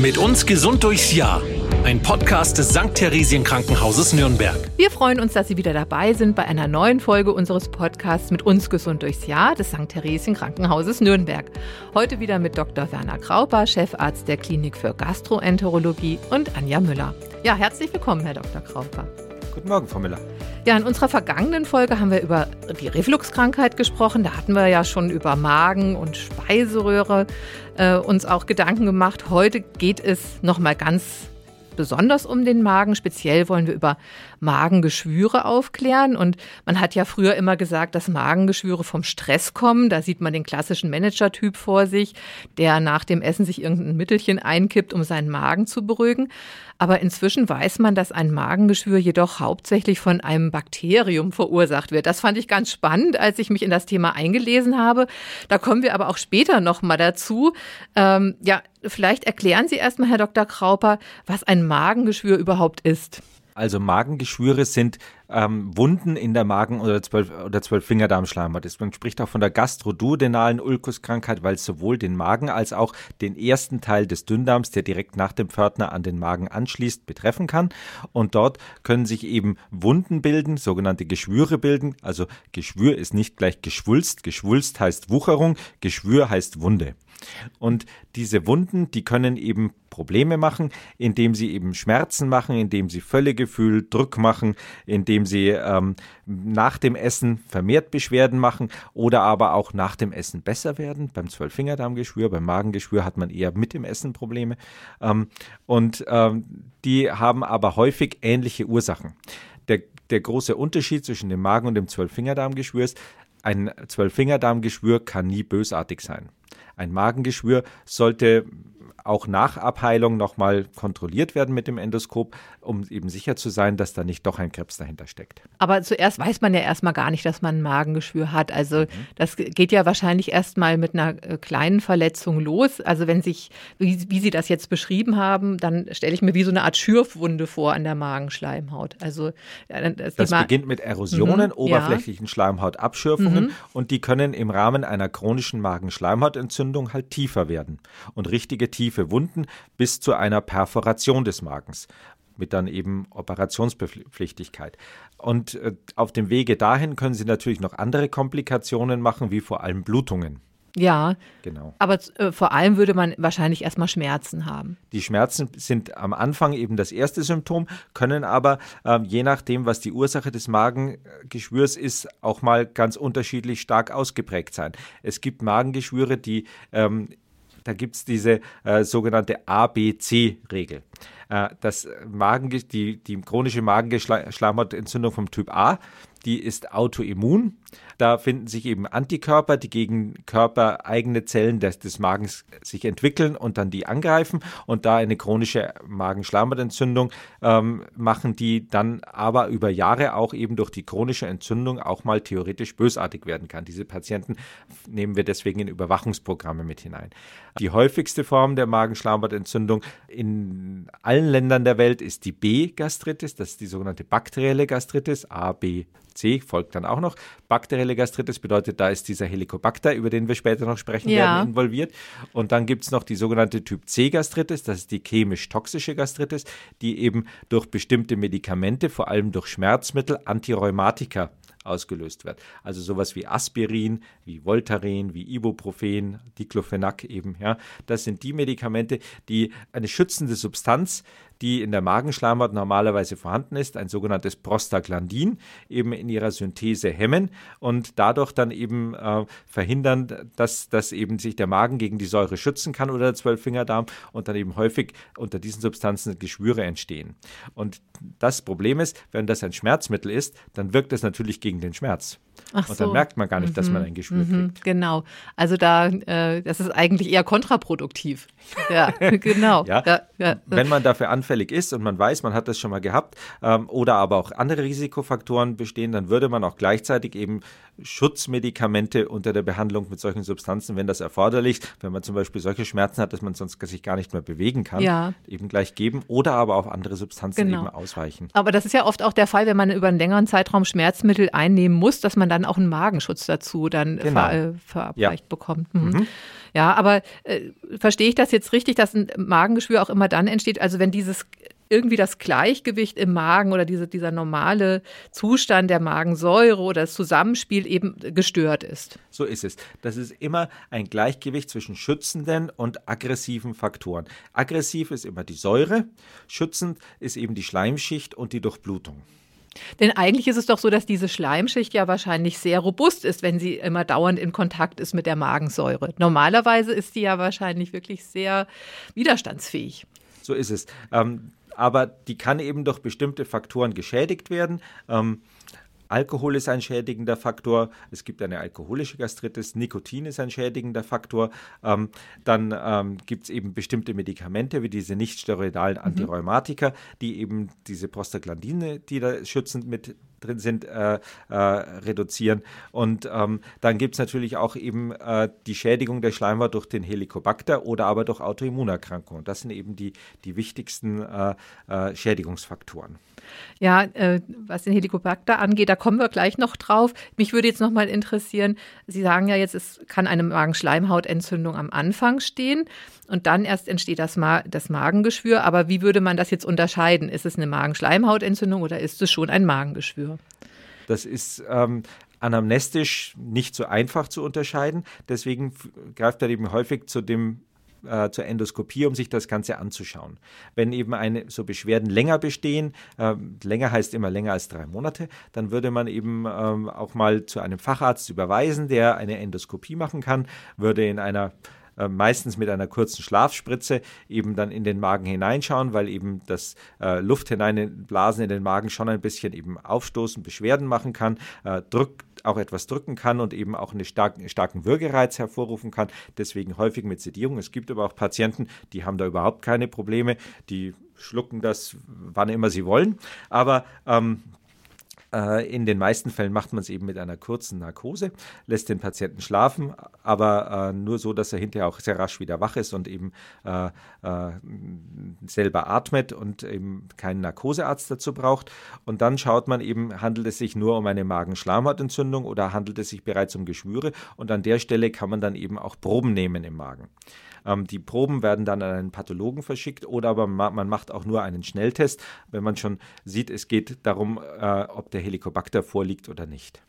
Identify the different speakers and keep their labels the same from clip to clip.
Speaker 1: Mit uns gesund durchs Jahr. Ein Podcast des St. Theresien Krankenhauses Nürnberg.
Speaker 2: Wir freuen uns, dass Sie wieder dabei sind bei einer neuen Folge unseres Podcasts mit uns gesund durchs Jahr des St. Theresien Krankenhauses Nürnberg. Heute wieder mit Dr. Werner Krauper, Chefarzt der Klinik für Gastroenterologie und Anja Müller. Ja, herzlich willkommen, Herr Dr. Krauper.
Speaker 3: Guten Morgen, Frau Müller.
Speaker 2: Ja, in unserer vergangenen Folge haben wir über die Refluxkrankheit gesprochen. Da hatten wir ja schon über Magen und Speiseröhre äh, uns auch Gedanken gemacht. Heute geht es nochmal ganz besonders um den Magen. Speziell wollen wir über Magengeschwüre aufklären. Und man hat ja früher immer gesagt, dass Magengeschwüre vom Stress kommen. Da sieht man den klassischen Manager-Typ vor sich, der nach dem Essen sich irgendein Mittelchen einkippt, um seinen Magen zu beruhigen. Aber inzwischen weiß man, dass ein Magengeschwür jedoch hauptsächlich von einem Bakterium verursacht wird. Das fand ich ganz spannend, als ich mich in das Thema eingelesen habe. Da kommen wir aber auch später noch mal dazu. Ähm, ja, vielleicht erklären Sie erstmal, Herr Dr. Krauper, was ein Magengeschwür überhaupt ist.
Speaker 3: Also Magengeschwüre sind ähm, Wunden in der Magen- oder zwölf oder Zwölffingerdarmschleimhaut. Man spricht auch von der gastroduodenalen Ulkuskrankheit, weil es sowohl den Magen als auch den ersten Teil des Dünndarms, der direkt nach dem Pförtner an den Magen anschließt, betreffen kann. Und dort können sich eben Wunden bilden, sogenannte Geschwüre bilden. Also Geschwür ist nicht gleich Geschwulst. Geschwulst heißt Wucherung, Geschwür heißt Wunde. Und diese Wunden, die können eben Probleme machen, indem sie eben Schmerzen machen, indem sie Völlegefühl, Druck machen, indem sie ähm, nach dem Essen vermehrt Beschwerden machen oder aber auch nach dem Essen besser werden. Beim Zwölffingerdarmgeschwür, beim Magengeschwür hat man eher mit dem Essen Probleme. Ähm, und ähm, die haben aber häufig ähnliche Ursachen. Der, der große Unterschied zwischen dem Magen und dem Zwölffingerdarmgeschwür ist, ein Zwölffingerdarmgeschwür kann nie bösartig sein. Ein Magengeschwür sollte auch nach Abheilung nochmal kontrolliert werden mit dem Endoskop, um eben sicher zu sein, dass da nicht doch ein Krebs dahinter steckt.
Speaker 2: Aber zuerst weiß man ja erstmal gar nicht, dass man ein Magengeschwür hat. Also mhm. das geht ja wahrscheinlich erstmal mit einer äh, kleinen Verletzung los. Also wenn sich, wie, wie Sie das jetzt beschrieben haben, dann stelle ich mir wie so eine Art Schürfwunde vor an der Magenschleimhaut. Also
Speaker 3: das, das beginnt mit Erosionen, mhm, oberflächlichen ja. Schleimhautabschürfungen mhm. und die können im Rahmen einer chronischen Magenschleimhautentzündung halt tiefer werden und richtige tiefe tiefe Wunden bis zu einer Perforation des Magens mit dann eben Operationspflichtigkeit. Und äh, auf dem Wege dahin können Sie natürlich noch andere Komplikationen machen, wie vor allem Blutungen.
Speaker 2: Ja, genau. Aber äh, vor allem würde man wahrscheinlich erstmal Schmerzen haben.
Speaker 3: Die Schmerzen sind am Anfang eben das erste Symptom, können aber äh, je nachdem, was die Ursache des Magengeschwürs ist, auch mal ganz unterschiedlich stark ausgeprägt sein. Es gibt Magengeschwüre, die ähm, da gibt es diese äh, sogenannte ABC-Regel. Äh, das Magen, die, die chronische Magenschleimhautentzündung vom Typ A, die ist autoimmun. Da finden sich eben Antikörper, die gegen körpereigene Zellen des, des Magens sich entwickeln und dann die angreifen. Und da eine chronische Magenschleimhautentzündung ähm, machen die dann aber über Jahre auch eben durch die chronische Entzündung auch mal theoretisch bösartig werden kann. Diese Patienten nehmen wir deswegen in Überwachungsprogramme mit hinein. Die häufigste Form der Magenschleimhautentzündung in allen Ländern der Welt ist die B-Gastritis, das ist die sogenannte bakterielle Gastritis, A, B, C folgt dann auch noch. Bakterielle Gastritis bedeutet, da ist dieser Helicobacter, über den wir später noch sprechen ja. werden, involviert. Und dann gibt es noch die sogenannte Typ C Gastritis, das ist die chemisch-toxische Gastritis, die eben durch bestimmte Medikamente, vor allem durch Schmerzmittel, Antirheumatika ausgelöst wird. Also sowas wie Aspirin, wie Voltaren, wie Ibuprofen, Diclofenac eben, ja. Das sind die Medikamente, die eine schützende Substanz die in der Magenschleimhaut normalerweise vorhanden ist, ein sogenanntes Prostaglandin, eben in ihrer Synthese hemmen und dadurch dann eben äh, verhindern, dass, dass eben sich der Magen gegen die Säure schützen kann oder der Zwölffingerdarm und dann eben häufig unter diesen Substanzen Geschwüre entstehen. Und das Problem ist, wenn das ein Schmerzmittel ist, dann wirkt es natürlich gegen den Schmerz. Ach und dann so. merkt man gar nicht, mhm. dass man mhm. ein Geschwür mhm. kriegt.
Speaker 2: Genau. Also da, äh, das ist eigentlich eher kontraproduktiv. Ja, genau.
Speaker 3: ja. Ja, ja. Wenn man dafür anfällig ist und man weiß, man hat das schon mal gehabt ähm, oder aber auch andere Risikofaktoren bestehen, dann würde man auch gleichzeitig eben Schutzmedikamente unter der Behandlung mit solchen Substanzen, wenn das erforderlich, wenn man zum Beispiel solche Schmerzen hat, dass man sonst sich gar nicht mehr bewegen kann, ja. eben gleich geben oder aber auf andere Substanzen genau. eben ausweichen.
Speaker 2: Aber das ist ja oft auch der Fall, wenn man über einen längeren Zeitraum Schmerzmittel einnehmen muss, dass man dann auch einen Magenschutz dazu dann
Speaker 3: Genau.
Speaker 2: ver, äh, verabreicht
Speaker 3: Ja.
Speaker 2: bekommt. Mhm. Ja, aber äh, verstehe ich das jetzt richtig, dass ein Magengeschwür auch immer dann entsteht, also wenn dieses irgendwie das Gleichgewicht im Magen oder diese, dieser normale Zustand der Magensäure oder das Zusammenspiel eben gestört ist.
Speaker 3: So ist es. Das ist immer ein Gleichgewicht zwischen schützenden und aggressiven Faktoren. Aggressiv ist immer die Säure, schützend ist eben die Schleimschicht und die Durchblutung.
Speaker 2: Denn eigentlich ist es doch so, dass diese Schleimschicht ja wahrscheinlich sehr robust ist, wenn sie immer dauernd in Kontakt ist mit der Magensäure. Normalerweise ist die ja wahrscheinlich wirklich sehr widerstandsfähig.
Speaker 3: So ist es. Ähm, aber die kann eben durch bestimmte Faktoren geschädigt werden. Ähm, Alkohol ist ein schädigender Faktor. Es gibt eine alkoholische Gastritis. Nikotin ist ein schädigender Faktor. Ähm, dann ähm, gibt es eben bestimmte Medikamente wie diese nicht steroidalen Antirheumatika, die eben diese Prostaglandine, die da schützend mit drin sind, äh, äh, reduzieren. Und ähm, dann gibt es natürlich auch eben äh, die Schädigung der Schleimhaut durch den Helicobacter oder aber durch Autoimmunerkrankungen. Das sind eben die, die wichtigsten äh, äh, Schädigungsfaktoren.
Speaker 2: Ja, äh, was den Helicobacter angeht, da kommen wir gleich noch drauf. Mich würde jetzt noch mal interessieren, Sie sagen ja jetzt, es kann eine Magenschleimhautentzündung am Anfang stehen und dann erst entsteht das, Ma das Magengeschwür. Aber wie würde man das jetzt unterscheiden? Ist es eine Magenschleimhautentzündung oder ist es schon ein Magengeschwür?
Speaker 3: Das ist ähm, anamnestisch nicht so einfach zu unterscheiden. Deswegen greift er eben häufig zu dem äh, zur Endoskopie, um sich das Ganze anzuschauen. Wenn eben eine, so Beschwerden länger bestehen, äh, länger heißt immer länger als drei Monate, dann würde man eben ähm, auch mal zu einem Facharzt überweisen, der eine Endoskopie machen kann, würde in einer äh, meistens mit einer kurzen Schlafspritze eben dann in den Magen hineinschauen, weil eben das äh, Luft hineinblasen in den Magen schon ein bisschen eben aufstoßen, Beschwerden machen kann, äh, drückt auch etwas drücken kann und eben auch einen starken, starken Würgereiz hervorrufen kann. Deswegen häufig mit Sedierung. Es gibt aber auch Patienten, die haben da überhaupt keine Probleme, die schlucken das, wann immer sie wollen. Aber ähm, äh, in den meisten Fällen macht man es eben mit einer kurzen Narkose, lässt den Patienten schlafen, aber äh, nur so, dass er hinterher auch sehr rasch wieder wach ist und eben äh, äh, selber atmet und eben keinen Narkosearzt dazu braucht. Und dann schaut man eben, handelt es sich nur um eine Magenschleimhautentzündung oder handelt es sich bereits um Geschwüre? Und an der Stelle kann man dann eben auch Proben nehmen im Magen. Ähm, die Proben werden dann an einen Pathologen verschickt oder aber ma man macht auch nur einen Schnelltest, wenn man schon sieht, es geht darum, äh, ob der Helicobacter vorliegt oder nicht.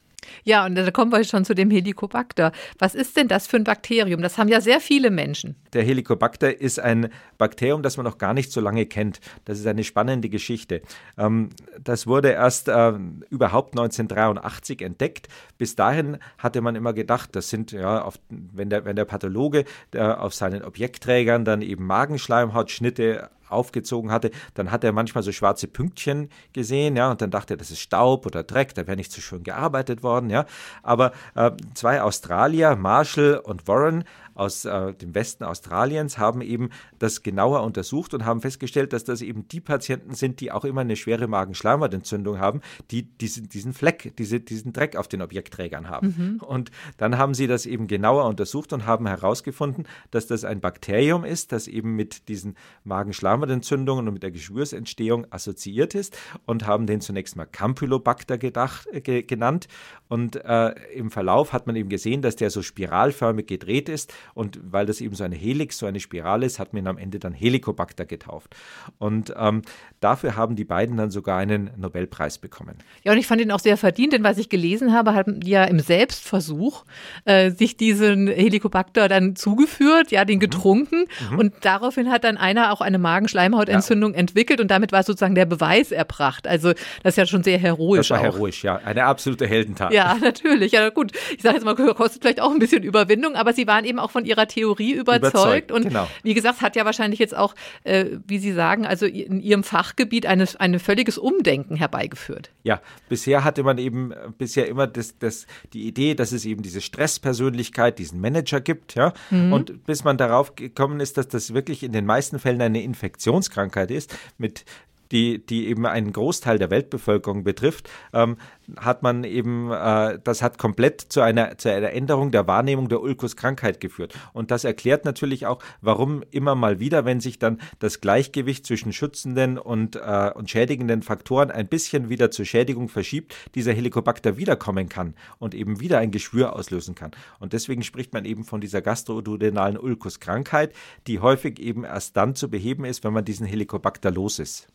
Speaker 2: Ja, und da kommen wir schon zu dem Helicobacter. Was ist denn das für ein Bakterium? Das haben ja sehr viele Menschen.
Speaker 3: Der Helicobacter ist ein Bakterium, das man noch gar nicht so lange kennt. Das ist eine spannende Geschichte. Ähm, das wurde erst äh, überhaupt 1983 entdeckt. Bis dahin hatte man immer gedacht, das sind, ja, auf, wenn, der, wenn der Pathologe äh, auf seinen Objektträgern dann eben Magenschleimhautschnitte aufgezogen hatte, dann hat er manchmal so schwarze Pünktchen gesehen, ja, und dann dachte er, das ist Staub oder Dreck, da wäre nicht so schön gearbeitet worden, ja. Aber äh, zwei Australier, Marshall und Warren aus äh, dem Westen Australiens, haben eben das genauer untersucht und haben festgestellt, dass das eben die Patienten sind, die auch immer eine schwere Magenschleimhautentzündung haben, die diesen, diesen Fleck, diese, diesen Dreck auf den Objektträgern haben. Und dann haben sie das eben genauer untersucht und haben herausgefunden, dass das ein Bakterium ist, das eben mit diesen Magenschleimhautentzündungen und mit der Geschwürsentstehung assoziiert ist und haben den zunächst mal Campylobacter gedacht, äh, ge genannt. Und äh, im Verlauf hat man eben gesehen, dass der so spiralförmig gedreht ist und weil das eben so eine Helix, so eine Spirale ist, hat man ihn am Ende dann Helicobacter getauft. Und ähm, dafür haben die beiden dann sogar einen Nobelpreis bekommen.
Speaker 2: Ja, und ich fand ihn auch sehr verdient, denn was ich gelesen habe, haben die ja im Selbstversuch äh, sich diesen Helicobacter dann zugeführt, ja, den getrunken. Und daraufhin hat dann einer auch eine Magenschleimhautentzündung entwickelt und damit war sozusagen der Beweis erbracht. Also das ist ja schon sehr heroisch.
Speaker 3: Das war
Speaker 2: auch.
Speaker 3: heroisch, ja. Eine absolute Heldentat.
Speaker 2: Ja, natürlich. Ja, gut. Ich sage jetzt mal, kostet vielleicht auch ein bisschen Überwindung, aber sie waren eben auch von ihrer Theorie überzeugt.
Speaker 3: Überzeugt,
Speaker 2: und
Speaker 3: genau.
Speaker 2: wie gesagt, hat ja wahrscheinlich jetzt auch, äh, wie Sie sagen, also in Ihrem Fachgebiet eine, ein völliges Umdenken herbeigeführt.
Speaker 3: Ja, bisher hatte man eben bisher immer das, das, die Idee, dass es eben diese Stresspersönlichkeit, diesen Manager gibt, ja. Und bis man darauf gekommen ist, dass das wirklich in den meisten Fällen eine Infektionskrankheit ist, mit die, die eben einen Großteil der Weltbevölkerung betrifft, ähm, hat man eben, äh, das hat komplett zu einer, zu einer Änderung der Wahrnehmung der Ulkuskrankheit geführt. Und das erklärt natürlich auch, warum immer mal wieder, wenn sich dann das Gleichgewicht zwischen schützenden und, äh, und schädigenden Faktoren ein bisschen wieder zur Schädigung verschiebt, dieser Helicobacter wiederkommen kann und eben wieder ein Geschwür auslösen kann. Und deswegen spricht man eben von dieser gastroduodenalen Ulkuskrankheit, die häufig eben erst dann zu beheben ist, wenn man diesen Helicobacter los ist.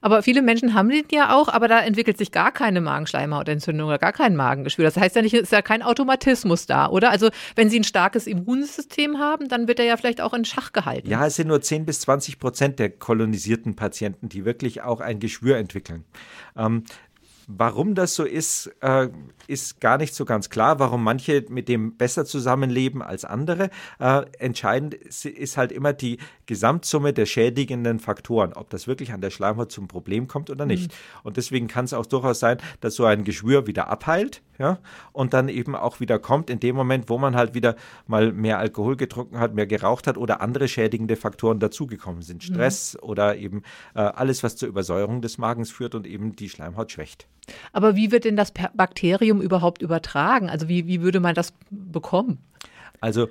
Speaker 2: Aber viele Menschen haben den ja auch, aber da entwickelt sich gar keine Magenschleimhautentzündung oder gar kein Magengeschwür. Das heißt ja nicht, ist ja kein Automatismus da, oder? Also wenn Sie ein starkes Immunsystem haben, dann wird er ja vielleicht auch in Schach gehalten.
Speaker 3: Ja, es sind nur 10 bis 20 Prozent der kolonisierten Patienten, die wirklich auch ein Geschwür entwickeln. Ähm, Warum das so ist, äh, ist gar nicht so ganz klar, warum manche mit dem besser zusammenleben als andere. Äh, entscheidend ist halt immer die Gesamtsumme der schädigenden Faktoren, ob das wirklich an der Schleimhaut zum Problem kommt oder nicht. Mhm. Und deswegen kann es auch durchaus sein, dass so ein Geschwür wieder abheilt, ja, und dann eben auch wieder kommt in dem Moment, wo man halt wieder mal mehr Alkohol getrunken hat, mehr geraucht hat oder andere schädigende Faktoren dazugekommen sind. Mhm. Stress mhm. oder eben äh, alles, was zur Übersäuerung des Magens führt und eben die Schleimhaut schwächt.
Speaker 2: Aber wie wird denn das Bakterium überhaupt übertragen? Also wie, wie würde man das bekommen?
Speaker 3: Also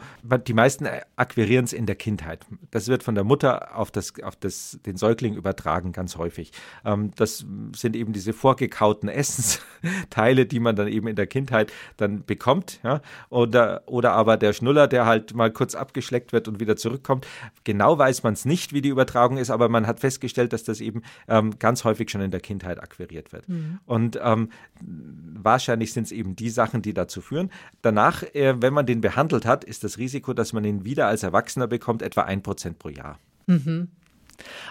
Speaker 3: die meisten akquirieren es in der Kindheit. Das wird von der Mutter auf, das, auf das, den Säugling übertragen, ganz häufig. Ähm, das sind eben diese vorgekauten Essensteile, die man dann eben in der Kindheit dann bekommt. Ja? Oder, oder aber der Schnuller, der halt mal kurz abgeschleckt wird und wieder zurückkommt. Genau weiß man es nicht, wie die Übertragung ist, aber man hat festgestellt, dass das eben ähm, ganz häufig schon in der Kindheit akquiriert wird. Mhm. Und ähm, wahrscheinlich sind es eben die Sachen, die dazu führen. Danach, äh, wenn man den behandelt hat, hat, ist das Risiko, dass man ihn wieder als Erwachsener bekommt, etwa ein Prozent pro Jahr.
Speaker 2: Mhm.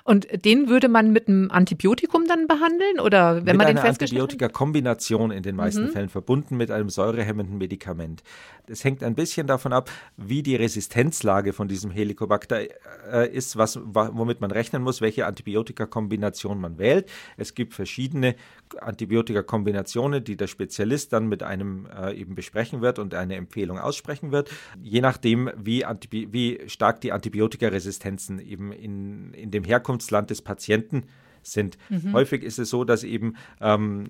Speaker 2: Und den würde man mit einem Antibiotikum dann behandeln oder wenn
Speaker 3: mit
Speaker 2: man
Speaker 3: den einer Antibiotika-Kombination in den meisten mhm. Fällen verbunden mit einem säurehemmenden Medikament. Es hängt ein bisschen davon ab, wie die Resistenzlage von diesem Helicobacter äh, ist, was, womit man rechnen muss, welche Antibiotika-Kombination man wählt. Es gibt verschiedene Antibiotika-Kombinationen, die der Spezialist dann mit einem äh, eben besprechen wird und eine Empfehlung aussprechen wird, je nachdem, wie, wie stark die Antibiotikaresistenzen eben in, in dem Herkunftsland des Patienten sind. Mhm. Häufig ist es so, dass eben ähm,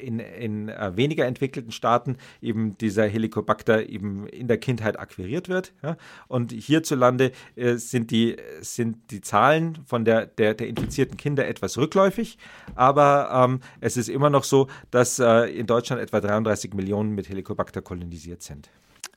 Speaker 3: in, in äh, weniger entwickelten Staaten eben dieser Helicobacter eben in der Kindheit akquiriert wird. Ja? Und hierzulande äh, sind, die, sind die Zahlen von der, der, der infizierten Kinder etwas rückläufig, aber ähm, es ist immer noch so, dass äh, in Deutschland etwa 33 Millionen mit Helicobacter kolonisiert sind.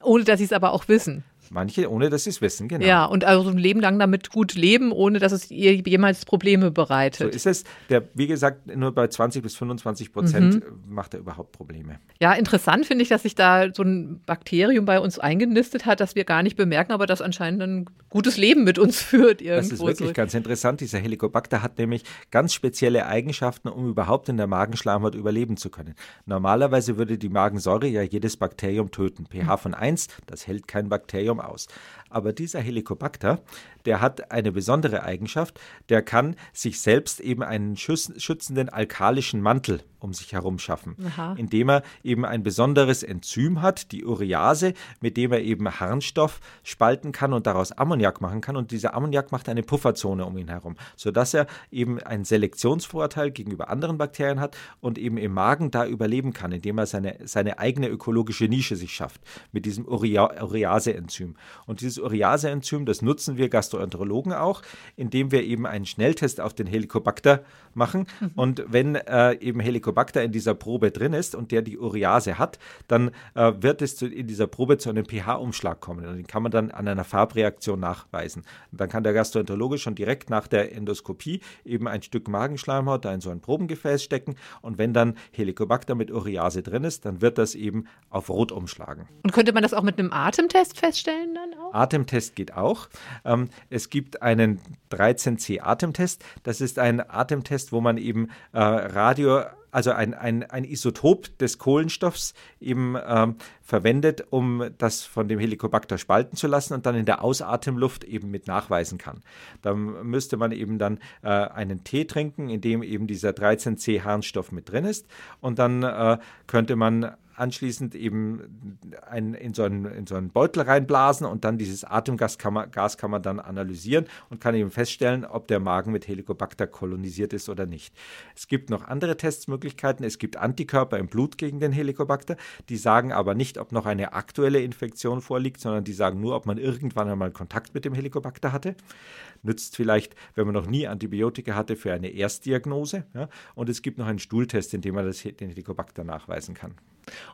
Speaker 2: Ohne dass sie es aber auch wissen.
Speaker 3: Manche, ohne dass sie es wissen, genau.
Speaker 2: Ja, und also ein Leben lang damit gut leben, ohne dass es ihr jemals Probleme bereitet.
Speaker 3: So ist es. Der, wie gesagt, nur bei 20 bis 25 Prozent mhm. macht er überhaupt Probleme.
Speaker 2: Ja, interessant finde ich, dass sich da so ein Bakterium bei uns eingenistet hat, das wir gar nicht bemerken, aber das anscheinend ein gutes Leben mit uns führt.
Speaker 3: Irgendwo. Das ist wirklich so. ganz interessant. Dieser Helicobacter hat nämlich ganz spezielle Eigenschaften, um überhaupt in der Magenschleimhaut überleben zu können. Normalerweise würde die Magensäure ja jedes Bakterium töten. pH von 1, das hält kein Bakterium Bakterium aus. Aber dieser Helicobacter, der hat eine besondere Eigenschaft, der kann sich selbst eben einen schützenden alkalischen Mantel um sich herum schaffen, Aha. indem er eben ein besonderes Enzym hat, die Urease, mit dem er eben Harnstoff spalten kann und daraus Ammoniak machen kann. Und dieser Ammoniak macht eine Pufferzone um ihn herum, sodass er eben einen Selektionsvorteil gegenüber anderen Bakterien hat und eben im Magen da überleben kann, indem er seine, seine eigene ökologische Nische sich schafft mit diesem Urease-Enzym. Und dieses Urease-Enzym, das nutzen wir Gastroenterologen auch, indem wir eben einen Schnelltest auf den Helicobacter machen. Mhm. Und wenn äh, eben Helicobacter in dieser Probe drin ist und der die Urease hat, dann äh, wird es zu, in dieser Probe zu einem pH-Umschlag kommen. Und den kann man dann an einer Farbreaktion nachweisen. Und dann kann der Gastroenterologe schon direkt nach der Endoskopie eben ein Stück Magenschleimhaut da in so ein Probengefäß stecken. Und wenn dann Helicobacter mit Urease drin ist, dann wird das eben auf Rot umschlagen.
Speaker 2: Und könnte man das auch mit einem Atemtest feststellen dann auch?
Speaker 3: Atemtest geht auch. Ähm, es gibt einen 13C-Atemtest. Das ist ein Atemtest, wo man eben äh, Radio also ein, ein, ein Isotop des Kohlenstoffs eben ähm, verwendet, um das von dem Helicobacter spalten zu lassen und dann in der Ausatemluft eben mit nachweisen kann. Da müsste man eben dann äh, einen Tee trinken, in dem eben dieser 13C-Harnstoff mit drin ist und dann äh, könnte man anschließend eben ein, in, so einen, in so einen Beutel reinblasen und dann dieses Atemgas kann man, Gas kann man dann analysieren und kann eben feststellen, ob der Magen mit Helicobacter kolonisiert ist oder nicht. Es gibt noch andere Testmöglichkeiten. Es gibt Antikörper im Blut gegen den Helicobacter. Die sagen aber nicht, ob noch eine aktuelle Infektion vorliegt, sondern die sagen nur, ob man irgendwann einmal Kontakt mit dem Helicobacter hatte. Nützt vielleicht, wenn man noch nie Antibiotika hatte, für eine Erstdiagnose. Ja? Und es gibt noch einen Stuhltest, in dem man das, den Helicobacter nachweisen kann.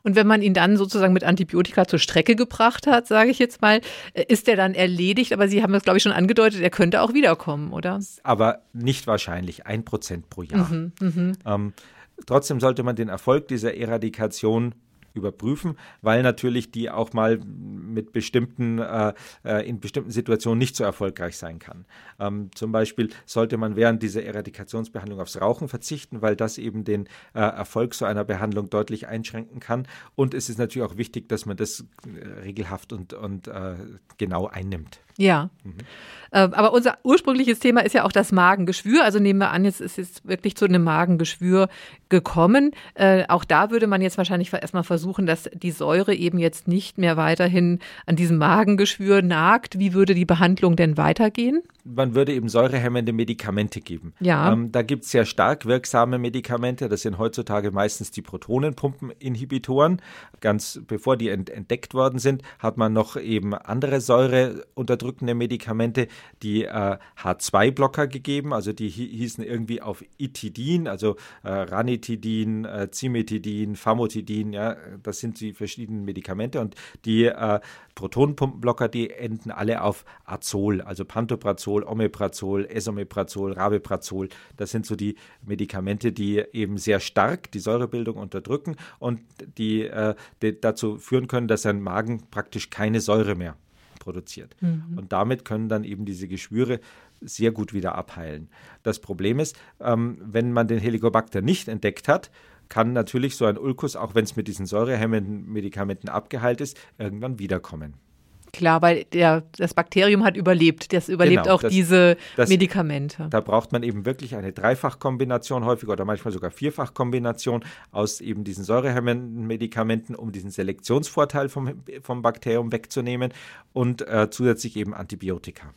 Speaker 2: Und wenn man ihn dann sozusagen mit Antibiotika zur Strecke gebracht hat, sage ich jetzt mal, äh, ist er dann erledigt? Aber Sie haben das, glaube ich, schon angedeutet, er könnte auch wiederkommen, oder?
Speaker 3: Aber nicht wahrscheinlich, ein Prozent pro Jahr. Mhm, mh. ähm, trotzdem sollte man den Erfolg dieser Eradikation überprüfen, weil natürlich die auch mal mit bestimmten, äh, äh, in bestimmten Situationen nicht so erfolgreich sein kann. Ähm, zum Beispiel sollte man während dieser Eradikationsbehandlung aufs Rauchen verzichten, weil das eben den äh, Erfolg so einer Behandlung deutlich einschränken kann. Und es ist natürlich auch wichtig, dass man das äh, regelhaft und, und äh, genau einnimmt.
Speaker 2: Ja. Mhm. Aber unser ursprüngliches Thema ist ja auch das Magengeschwür. Also nehmen wir an, jetzt ist es wirklich zu einem Magengeschwür gekommen. Äh, auch da würde man jetzt wahrscheinlich erstmal versuchen, dass die Säure eben jetzt nicht mehr weiterhin an diesem Magengeschwür nagt. Wie würde die Behandlung denn weitergehen?
Speaker 3: Man würde eben säurehemmende Medikamente geben.
Speaker 2: Ja.
Speaker 3: Ähm, da gibt es sehr stark wirksame Medikamente. Das sind heutzutage meistens die Protonenpumpeninhibitoren. Ganz bevor die ent entdeckt worden sind, hat man noch eben andere Säure unter unterdrückende Medikamente die äh, H2-Blocker gegeben, also die hießen irgendwie auf Itidin, also äh, Ranitidin, äh, Cimetidin, Famotidin, ja, das sind die verschiedenen Medikamente und die äh, Protonenpumpenblocker, die enden alle auf Azol, also Pantoprazol, Omeprazol, Esomeprazol, Rabeprazol. Das sind so die Medikamente, die eben sehr stark die Säurebildung unterdrücken und die, äh, die dazu führen können, dass ein Magen praktisch keine Säure mehr produziert. Mhm. Und damit können dann eben diese Geschwüre sehr gut wieder abheilen. Das Problem ist, ähm, wenn man den Helicobacter nicht entdeckt hat, kann natürlich so ein Ulkus, auch wenn es mit diesen säurehemmenden Medikamenten abgeheilt ist, irgendwann wiederkommen.
Speaker 2: Klar, weil der, das Bakterium hat überlebt. Das überlebt genau, auch das, diese das, Medikamente.
Speaker 3: Da braucht man eben wirklich eine Dreifachkombination häufig oder manchmal sogar Vierfachkombination aus eben diesen säurehemmenden Medikamenten, um diesen Selektionsvorteil vom, vom Bakterium wegzunehmen und äh, zusätzlich eben Antibiotika.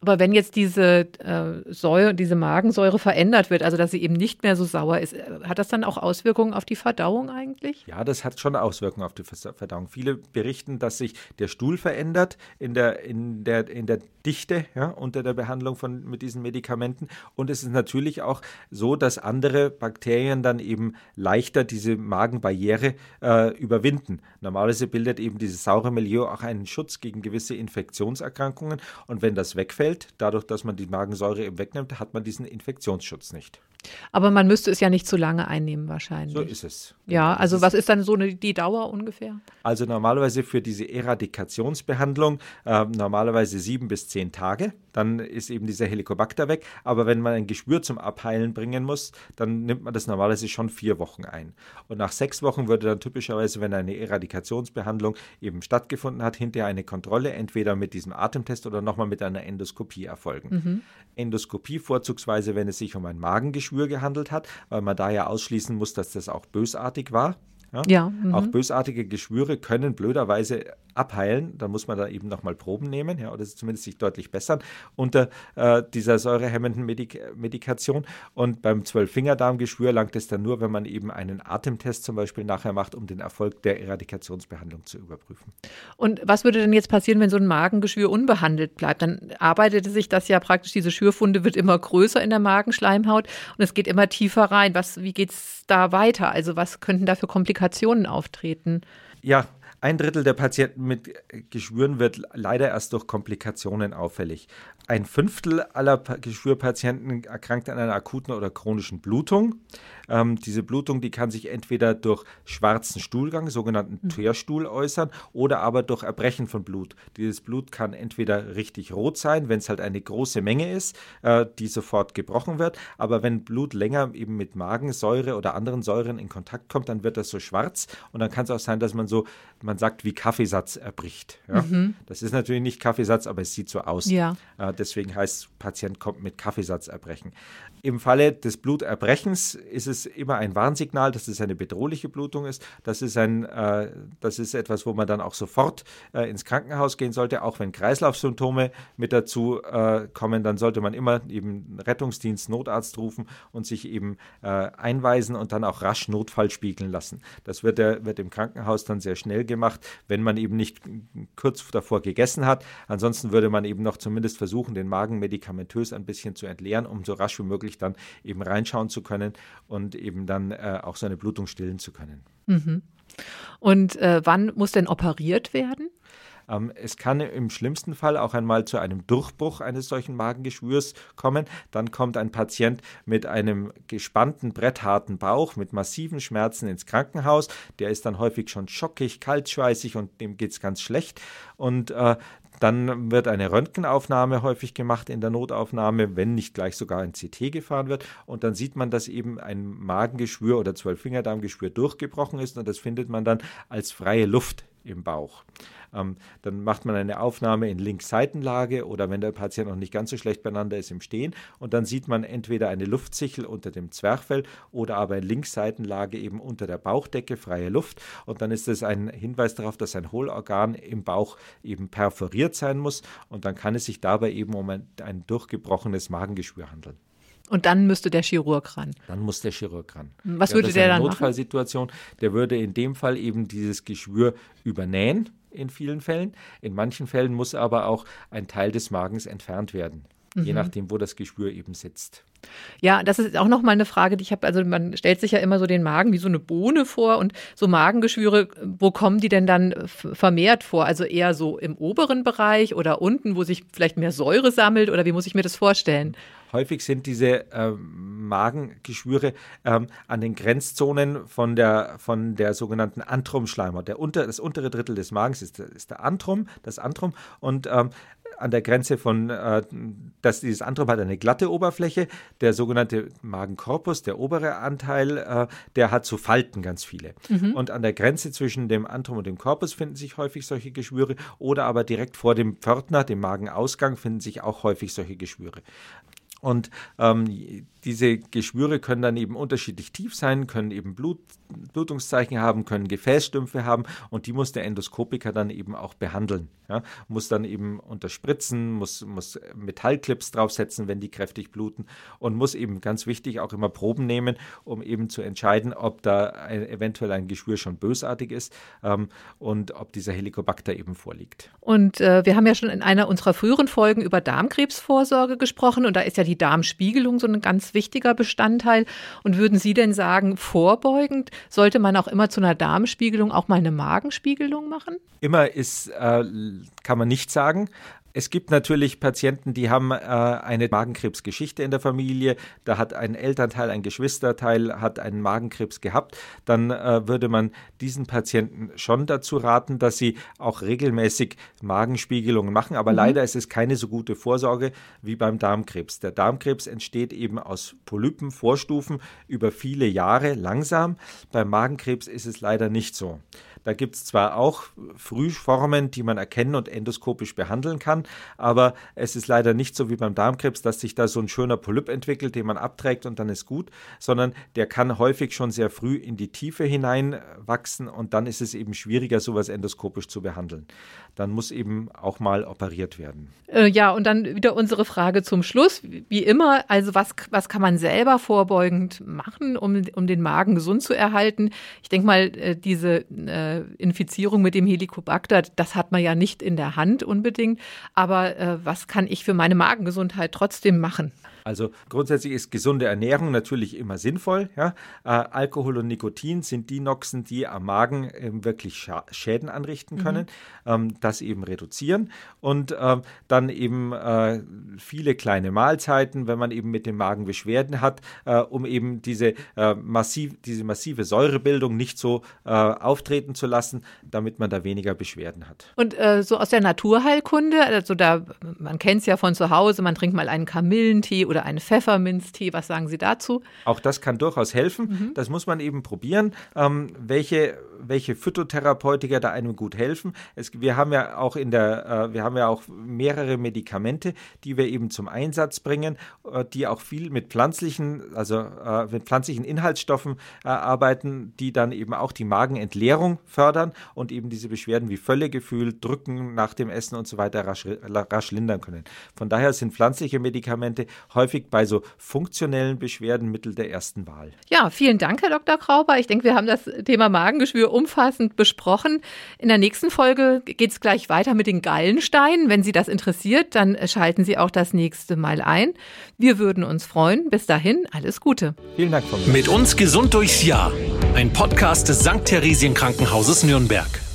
Speaker 2: Aber wenn jetzt diese äh, Säure, diese Magensäure verändert wird, also dass sie eben nicht mehr so sauer ist, äh, hat das dann auch Auswirkungen auf die Verdauung eigentlich?
Speaker 3: Ja, das hat schon Auswirkungen auf die Verdauung. Viele berichten, dass sich der Stuhl verändert in der, in der, in der Dichte ja, unter der Behandlung von, mit diesen Medikamenten. Und es ist natürlich auch so, dass andere Bakterien dann eben leichter diese Magenbarriere äh, überwinden. Normalerweise bildet eben dieses saure Milieu auch einen Schutz gegen gewisse Infektionserkrankungen. Und wenn das wegfällt, dadurch, dass man die Magensäure eben wegnimmt, hat man diesen Infektionsschutz nicht.
Speaker 2: Aber man müsste es ja nicht zu lange einnehmen wahrscheinlich.
Speaker 3: So ist es.
Speaker 2: Ja, also was ist dann so eine, die Dauer ungefähr?
Speaker 3: Also normalerweise für diese Eradikationsbehandlung äh, normalerweise sieben bis zehn Tage. Dann ist eben dieser Helicobacter weg. Aber wenn man ein Geschwür zum Abheilen bringen muss, dann nimmt man das normalerweise schon vier Wochen ein. Und nach sechs Wochen würde dann typischerweise, wenn eine Eradikationsbehandlung eben stattgefunden hat, hinterher eine Kontrolle entweder mit diesem Atemtest oder nochmal mit einer Endoskopie erfolgen. Mhm. Endoskopie vorzugsweise, wenn es sich um ein Magengeschwür gehandelt hat, weil man da ja ausschließen muss, dass das auch bösartig war. Ja? ja mhm. Auch bösartige Geschwüre können blöderweise abheilen. Da muss man da eben nochmal Proben nehmen, ja, oder zumindest sich deutlich bessern unter äh, dieser säurehemmenden Medik Medikation. Und beim Zwölffingerdarmgeschwür langt es dann nur, wenn man eben einen Atemtest zum Beispiel nachher macht, um den Erfolg der Eradikationsbehandlung zu überprüfen.
Speaker 2: Und was würde denn jetzt passieren, wenn so ein Magengeschwür unbehandelt bleibt? Dann arbeitet sich das ja praktisch, diese Schürfunde wird immer größer in der Magenschleimhaut und es geht immer tiefer rein. Was, wie geht es da weiter? Also was könnten da für Komplikationen auftreten?
Speaker 3: Ja, ein Drittel der Patienten mit Geschwüren wird leider erst durch Komplikationen auffällig. Ein Fünftel aller Geschwürpatienten erkrankt an einer akuten oder chronischen Blutung. Ähm, diese Blutung, die kann sich entweder durch schwarzen Stuhlgang, sogenannten mhm. Teerstuhl, äußern oder aber durch Erbrechen von Blut. Dieses Blut kann entweder richtig rot sein, wenn es halt eine große Menge ist, äh, die sofort gebrochen wird. Aber wenn Blut länger eben mit Magensäure oder anderen Säuren in Kontakt kommt, dann wird das so schwarz und dann kann es auch sein, dass man so, man sagt, wie Kaffeesatz erbricht. Ja? Mhm. Das ist natürlich nicht Kaffeesatz, aber es sieht so aus.
Speaker 2: Ja.
Speaker 3: Äh, deswegen heißt, Patient kommt mit Kaffeesatzerbrechen. Im Falle des Bluterbrechens ist es immer ein Warnsignal, dass es eine bedrohliche Blutung ist. Das ist, ein, äh, das ist etwas, wo man dann auch sofort äh, ins Krankenhaus gehen sollte. Auch wenn Kreislaufsymptome mit dazu äh, kommen, dann sollte man immer eben Rettungsdienst, Notarzt rufen und sich eben äh, einweisen und dann auch rasch Notfall spiegeln lassen. Das wird, der, wird im Krankenhaus dann sehr schnell gemacht, wenn man eben nicht kurz davor gegessen hat. Ansonsten würde man eben noch zumindest versuchen, den Magen medikamentös ein bisschen zu entleeren, um so rasch wie möglich dann eben reinschauen zu können und eben dann äh, auch so eine Blutung stillen zu können.
Speaker 2: Mhm. Und äh, wann muss denn operiert werden?
Speaker 3: Ähm, es kann im schlimmsten Fall auch einmal zu einem Durchbruch eines solchen Magengeschwürs kommen. Dann kommt ein Patient mit einem gespannten, brettharten Bauch, mit massiven Schmerzen ins Krankenhaus. Der ist dann häufig schon schockig, kaltschweißig und dem geht es ganz schlecht. Und äh, dann wird eine Röntgenaufnahme häufig gemacht in der Notaufnahme, wenn nicht gleich sogar ein CT gefahren wird. Und dann sieht man, dass eben ein Magengeschwür oder Zwölffingerdarmgeschwür durchgebrochen ist. Und das findet man dann als freie Luft im Bauch. Ähm, dann macht man eine Aufnahme in Linksseitenlage oder wenn der Patient noch nicht ganz so schlecht beieinander ist, im Stehen. Und dann sieht man entweder eine Luftsichel unter dem Zwerchfell oder aber in Linksseitenlage eben unter der Bauchdecke, freie Luft. Und dann ist es ein Hinweis darauf, dass ein Hohlorgan im Bauch eben perforiert sein muss. Und dann kann es sich dabei eben um ein, ein durchgebrochenes Magengeschwür handeln.
Speaker 2: Und dann müsste der Chirurg ran.
Speaker 3: Dann muss der Chirurg ran.
Speaker 2: Was ja, würde der dann
Speaker 3: Notfallsituation, machen? Der würde in dem Fall eben dieses Geschwür übernähen in vielen Fällen. In manchen Fällen muss aber auch ein Teil des Magens entfernt werden, mhm. je nachdem, wo das Geschwür eben sitzt.
Speaker 2: Ja, das ist auch nochmal eine Frage, die ich habe. Also man stellt sich ja immer so den Magen wie so eine Bohne vor und so Magengeschwüre, wo kommen die denn dann vermehrt vor? Also eher so im oberen Bereich oder unten, wo sich vielleicht mehr Säure sammelt oder wie muss ich mir das vorstellen?
Speaker 3: Häufig sind diese äh, Magengeschwüre ähm, an den Grenzzonen von der, von der sogenannten Antrumschleimhaut. Der unter, das untere Drittel des Magens ist, ist der Antrum, das Antrum und ähm, an der Grenze von, äh, dass dieses Antrum hat eine glatte Oberfläche. Der sogenannte Magenkorpus, der obere Anteil, äh, der hat so Falten ganz viele. Mhm. Und an der Grenze zwischen dem Antrum und dem Korpus finden sich häufig solche Geschwüre oder aber direkt vor dem Pförtner, dem Magenausgang, finden sich auch häufig solche Geschwüre. Und ähm, diese Geschwüre können dann eben unterschiedlich tief sein, können eben Blut, Blutungszeichen haben, können Gefäßstümpfe haben und die muss der Endoskopiker dann eben auch behandeln. Ja? Muss dann eben unterspritzen, muss, muss Metallclips draufsetzen, wenn die kräftig bluten und muss eben ganz wichtig auch immer Proben nehmen, um eben zu entscheiden, ob da ein, eventuell ein Geschwür schon bösartig ist ähm, und ob dieser Helicobacter eben vorliegt.
Speaker 2: Und äh, wir haben ja schon in einer unserer früheren Folgen über Darmkrebsvorsorge gesprochen und da ist ja die Darmspiegelung so ein ganz wichtiger Bestandteil. Und würden Sie denn sagen, vorbeugend sollte man auch immer zu einer Darmspiegelung auch mal eine Magenspiegelung machen?
Speaker 3: Immer ist, äh, kann man nicht sagen. Es gibt natürlich Patienten, die haben äh, eine Magenkrebsgeschichte in der Familie. Da hat ein Elternteil, ein Geschwisterteil hat einen Magenkrebs gehabt. Dann äh, würde man diesen Patienten schon dazu raten, dass sie auch regelmäßig Magenspiegelungen machen. Aber mhm. leider ist es keine so gute Vorsorge wie beim Darmkrebs. Der Darmkrebs entsteht eben aus Polypen, Vorstufen über viele Jahre langsam. Beim Magenkrebs ist es leider nicht so. Da gibt es zwar auch Frühformen, die man erkennen und endoskopisch behandeln kann, aber es ist leider nicht so wie beim Darmkrebs, dass sich da so ein schöner Polyp entwickelt, den man abträgt und dann ist gut, sondern der kann häufig schon sehr früh in die Tiefe hineinwachsen und dann ist es eben schwieriger, sowas endoskopisch zu behandeln. Dann muss eben auch mal operiert werden.
Speaker 2: Äh, ja, und dann wieder unsere Frage zum Schluss. Wie immer, also was, was kann man selber vorbeugend machen, um, um den Magen gesund zu erhalten? Ich denke mal, äh, diese äh, Infizierung mit dem Helicobacter, das hat man ja nicht in der Hand unbedingt. Aber äh, was kann ich für meine Magengesundheit trotzdem machen?
Speaker 3: Also grundsätzlich ist gesunde Ernährung natürlich immer sinnvoll. Ja? Äh, Alkohol und Nikotin sind die Noxen, die am Magen äh, wirklich Scha Schäden anrichten mhm. können. Mhm. Ähm, das eben reduzieren und äh, dann eben äh, viele kleine Mahlzeiten, wenn man eben mit dem Magen Beschwerden hat, äh, um eben diese, äh, massiv, diese massive Säurebildung nicht so auftreten zu lassen, damit man da weniger Beschwerden hat.
Speaker 2: Und äh, so aus der Naturheilkunde, also da, man kennt es ja von zu Hause, man trinkt mal einen Kamillentee oder einen Pfefferminztee. Was sagen Sie dazu?
Speaker 3: Auch das kann durchaus helfen. Mhm. Das muss man eben probieren, ähm, welche, welche Phytotherapeutika da einem gut helfen. Es, wir haben ja auch in der, äh, wir haben ja auch mehrere Medikamente, die wir eben zum Einsatz bringen, äh, die auch viel mit pflanzlichen, also äh, mit pflanzlichen Inhaltsstoffen äh, arbeiten, die dann eben auch die Magenentleerung fördern und eben diese Beschwerden wie Völlegefühl, Drücken nach dem Essen und so weiter rasch, rasch lindern können. Von daher sind pflanzliche Medikamente häufig bei so funktionellen Beschwerden Mittel der ersten Wahl.
Speaker 2: Ja, vielen Dank, Herr Dr. Krauber. Ich denke, wir haben das Thema Magengeschwür umfassend besprochen. In der nächsten Folge geht es gleich weiter mit den Gallensteinen. Wenn Sie das interessiert, dann schalten Sie auch das nächste Mal ein. Wir würden uns freuen. Bis dahin, alles Gute.
Speaker 3: Vielen Dank von
Speaker 1: mir. Mit uns gesund durchs Jahr. Ein Podcast des St. Theresien Krankenhauses Nürnberg.